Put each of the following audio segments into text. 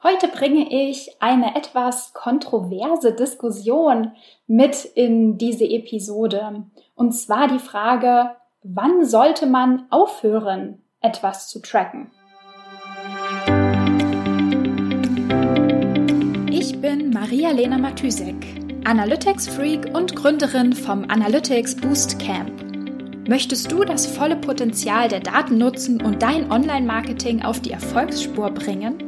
Heute bringe ich eine etwas kontroverse Diskussion mit in diese Episode. Und zwar die Frage, wann sollte man aufhören, etwas zu tracken? Ich bin Maria-Lena Matysek, Analytics-Freak und Gründerin vom Analytics Boost Camp. Möchtest du das volle Potenzial der Daten nutzen und dein Online-Marketing auf die Erfolgsspur bringen?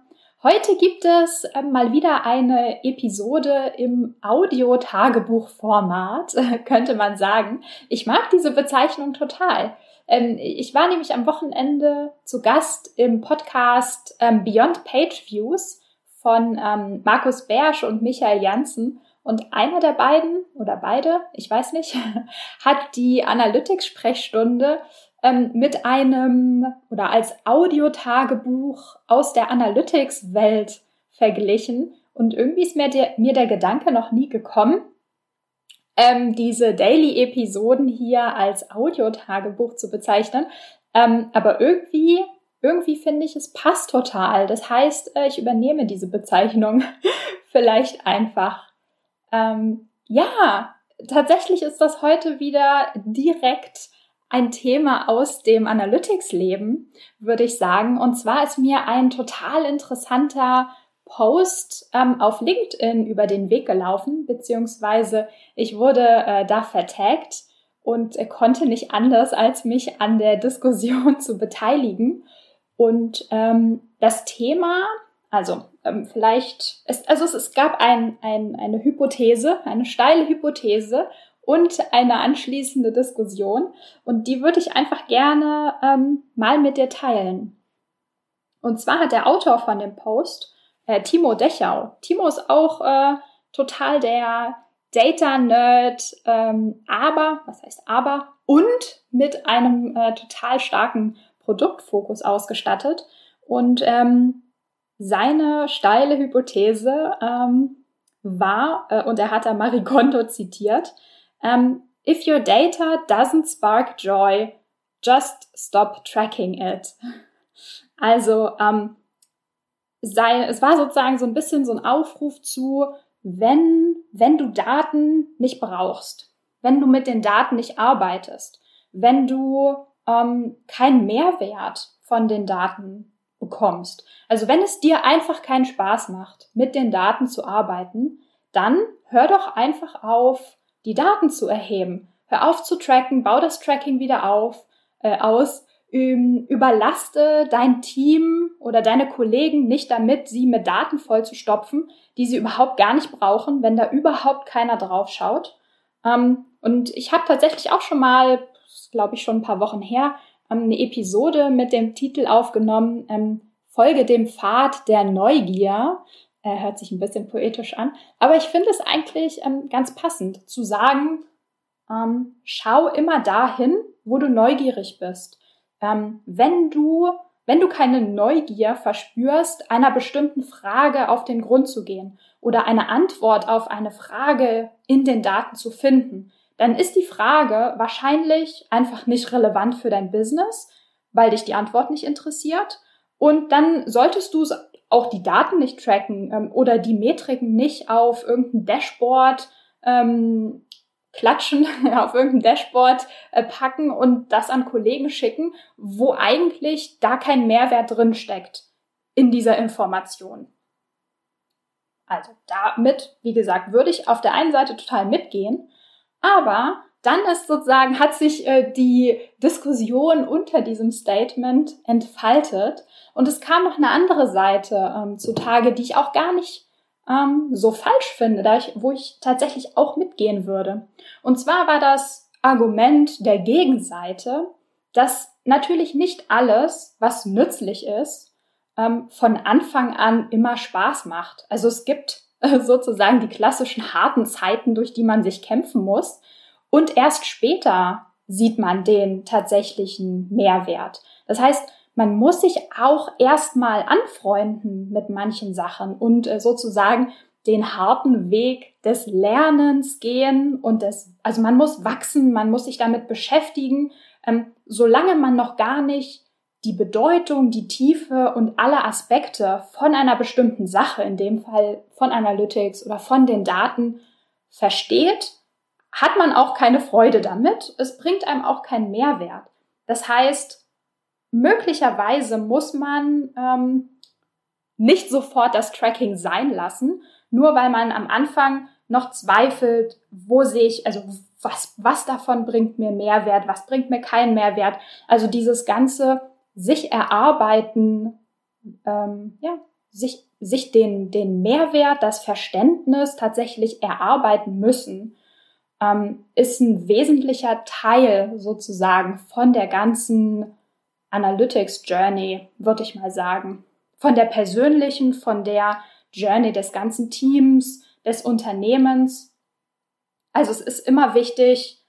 Heute gibt es äh, mal wieder eine Episode im Audio-Tagebuch-Format, könnte man sagen. Ich mag diese Bezeichnung total. Ähm, ich war nämlich am Wochenende zu Gast im Podcast ähm, Beyond Page Views von ähm, Markus Bersch und Michael Janssen. Und einer der beiden oder beide, ich weiß nicht, hat die Analytics-Sprechstunde ähm, mit einem oder als Audiotagebuch aus der Analytics-Welt verglichen. Und irgendwie ist mir der, mir der Gedanke noch nie gekommen, ähm, diese Daily-Episoden hier als Audiotagebuch zu bezeichnen. Ähm, aber irgendwie, irgendwie finde ich, es passt total. Das heißt, äh, ich übernehme diese Bezeichnung vielleicht einfach. Ähm, ja, tatsächlich ist das heute wieder direkt ein Thema aus dem Analytics-Leben, würde ich sagen. Und zwar ist mir ein total interessanter Post ähm, auf LinkedIn über den Weg gelaufen, beziehungsweise ich wurde äh, da vertagt und äh, konnte nicht anders, als mich an der Diskussion zu beteiligen. Und ähm, das Thema, also ähm, vielleicht, es, also es, es gab ein, ein, eine Hypothese, eine steile Hypothese und eine anschließende Diskussion. Und die würde ich einfach gerne ähm, mal mit dir teilen. Und zwar hat der Autor von dem Post, äh, Timo Dechau, Timo ist auch äh, total der Data-Nerd, ähm, aber, was heißt aber, und mit einem äh, total starken Produktfokus ausgestattet. Und ähm, seine steile Hypothese ähm, war, äh, und er hat da Marigondo zitiert, um, if your data doesn't spark joy, just stop tracking it. Also, ähm, sei, es war sozusagen so ein bisschen so ein Aufruf zu, wenn, wenn du Daten nicht brauchst, wenn du mit den Daten nicht arbeitest, wenn du ähm, keinen Mehrwert von den Daten bekommst. Also wenn es dir einfach keinen Spaß macht, mit den Daten zu arbeiten, dann hör doch einfach auf, die Daten zu erheben. Hör auf zu tracken, bau das Tracking wieder auf, äh, aus, ähm, überlaste dein Team oder deine Kollegen nicht damit, sie mit Daten voll zu stopfen, die sie überhaupt gar nicht brauchen, wenn da überhaupt keiner drauf schaut. Ähm, und ich habe tatsächlich auch schon mal, glaube ich schon ein paar Wochen her, ähm, eine Episode mit dem Titel aufgenommen, ähm, Folge dem Pfad der Neugier. Er hört sich ein bisschen poetisch an. Aber ich finde es eigentlich ähm, ganz passend zu sagen, ähm, schau immer dahin, wo du neugierig bist. Ähm, wenn du, wenn du keine Neugier verspürst, einer bestimmten Frage auf den Grund zu gehen oder eine Antwort auf eine Frage in den Daten zu finden, dann ist die Frage wahrscheinlich einfach nicht relevant für dein Business, weil dich die Antwort nicht interessiert. Und dann solltest du es auch die Daten nicht tracken ähm, oder die Metriken nicht auf irgendein Dashboard ähm, klatschen, auf irgendein Dashboard äh, packen und das an Kollegen schicken, wo eigentlich da kein Mehrwert drin steckt in dieser Information. Also damit, wie gesagt, würde ich auf der einen Seite total mitgehen, aber dann ist sozusagen, hat sich äh, die Diskussion unter diesem Statement entfaltet und es kam noch eine andere Seite ähm, zutage, die ich auch gar nicht ähm, so falsch finde, da ich, wo ich tatsächlich auch mitgehen würde. Und zwar war das Argument der Gegenseite, dass natürlich nicht alles, was nützlich ist, ähm, von Anfang an immer Spaß macht. Also es gibt sozusagen die klassischen harten Zeiten, durch die man sich kämpfen muss. Und erst später sieht man den tatsächlichen Mehrwert. Das heißt, man muss sich auch erstmal anfreunden mit manchen Sachen und äh, sozusagen den harten Weg des Lernens gehen und des, also man muss wachsen, man muss sich damit beschäftigen, ähm, solange man noch gar nicht die Bedeutung, die Tiefe und alle Aspekte von einer bestimmten Sache, in dem Fall von Analytics oder von den Daten, versteht, hat man auch keine Freude damit. Es bringt einem auch keinen Mehrwert. Das heißt, möglicherweise muss man ähm, nicht sofort das Tracking sein lassen, nur weil man am Anfang noch zweifelt, wo sehe ich, also was, was davon bringt mir Mehrwert, was bringt mir keinen Mehrwert. Also dieses ganze sich erarbeiten, ähm, ja, sich, sich den, den Mehrwert, das Verständnis tatsächlich erarbeiten müssen, ähm, ist ein wesentlicher Teil sozusagen von der ganzen Analytics Journey, würde ich mal sagen. Von der persönlichen, von der Journey des ganzen Teams, des Unternehmens. Also es ist immer wichtig,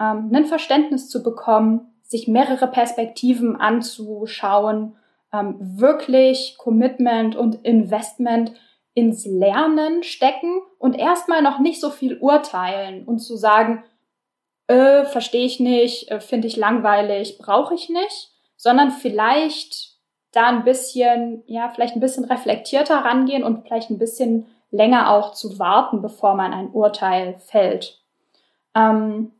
ähm, ein Verständnis zu bekommen, sich mehrere Perspektiven anzuschauen, ähm, wirklich Commitment und Investment ins Lernen stecken und erstmal noch nicht so viel urteilen und zu sagen, äh, verstehe ich nicht, äh, finde ich langweilig, brauche ich nicht, sondern vielleicht da ein bisschen, ja, vielleicht ein bisschen reflektierter rangehen und vielleicht ein bisschen länger auch zu warten, bevor man ein Urteil fällt. Ähm,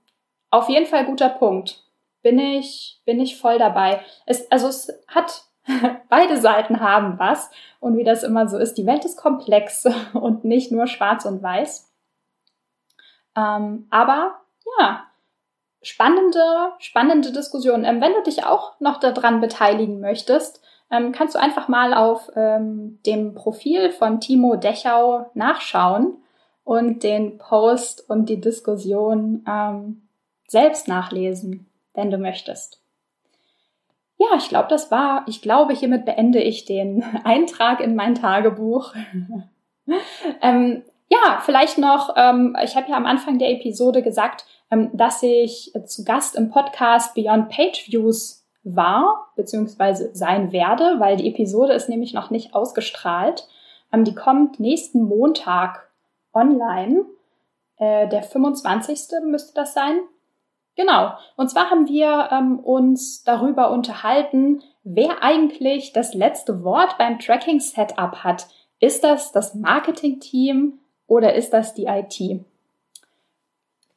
auf jeden Fall guter Punkt. Bin ich, bin ich voll dabei. Es, also es hat beide Seiten haben was. Und wie das immer so ist, die Welt ist komplex und nicht nur schwarz und weiß. Ähm, aber ja, spannende, spannende Diskussion. Ähm, wenn du dich auch noch daran beteiligen möchtest, ähm, kannst du einfach mal auf ähm, dem Profil von Timo Dechau nachschauen und den Post und die Diskussion ähm, selbst nachlesen, wenn du möchtest. Ja, ich glaube, das war, ich glaube, hiermit beende ich den Eintrag in mein Tagebuch. ähm, ja, vielleicht noch, ähm, ich habe ja am Anfang der Episode gesagt, ähm, dass ich zu Gast im Podcast Beyond Page Views war, beziehungsweise sein werde, weil die Episode ist nämlich noch nicht ausgestrahlt. Ähm, die kommt nächsten Montag online. Äh, der 25. müsste das sein. Genau. Und zwar haben wir ähm, uns darüber unterhalten, wer eigentlich das letzte Wort beim Tracking-Setup hat. Ist das das Marketing-Team oder ist das die IT?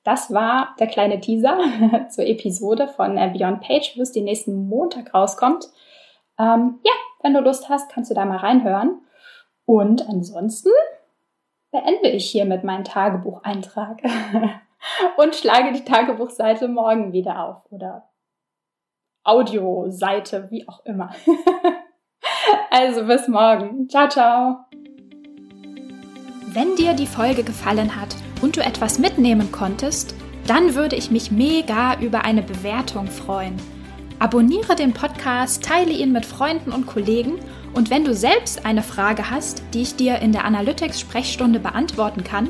Das war der kleine Teaser zur Episode von äh, Beyond Page, es die nächsten Montag rauskommt. Ähm, ja, wenn du Lust hast, kannst du da mal reinhören. Und ansonsten beende ich hiermit meinen Tagebucheintrag und schlage die Tagebuchseite morgen wieder auf oder Audioseite, wie auch immer. also bis morgen. Ciao, ciao. Wenn dir die Folge gefallen hat, und du etwas mitnehmen konntest, dann würde ich mich mega über eine Bewertung freuen. Abonniere den Podcast, teile ihn mit Freunden und Kollegen und wenn du selbst eine Frage hast, die ich dir in der Analytics-Sprechstunde beantworten kann,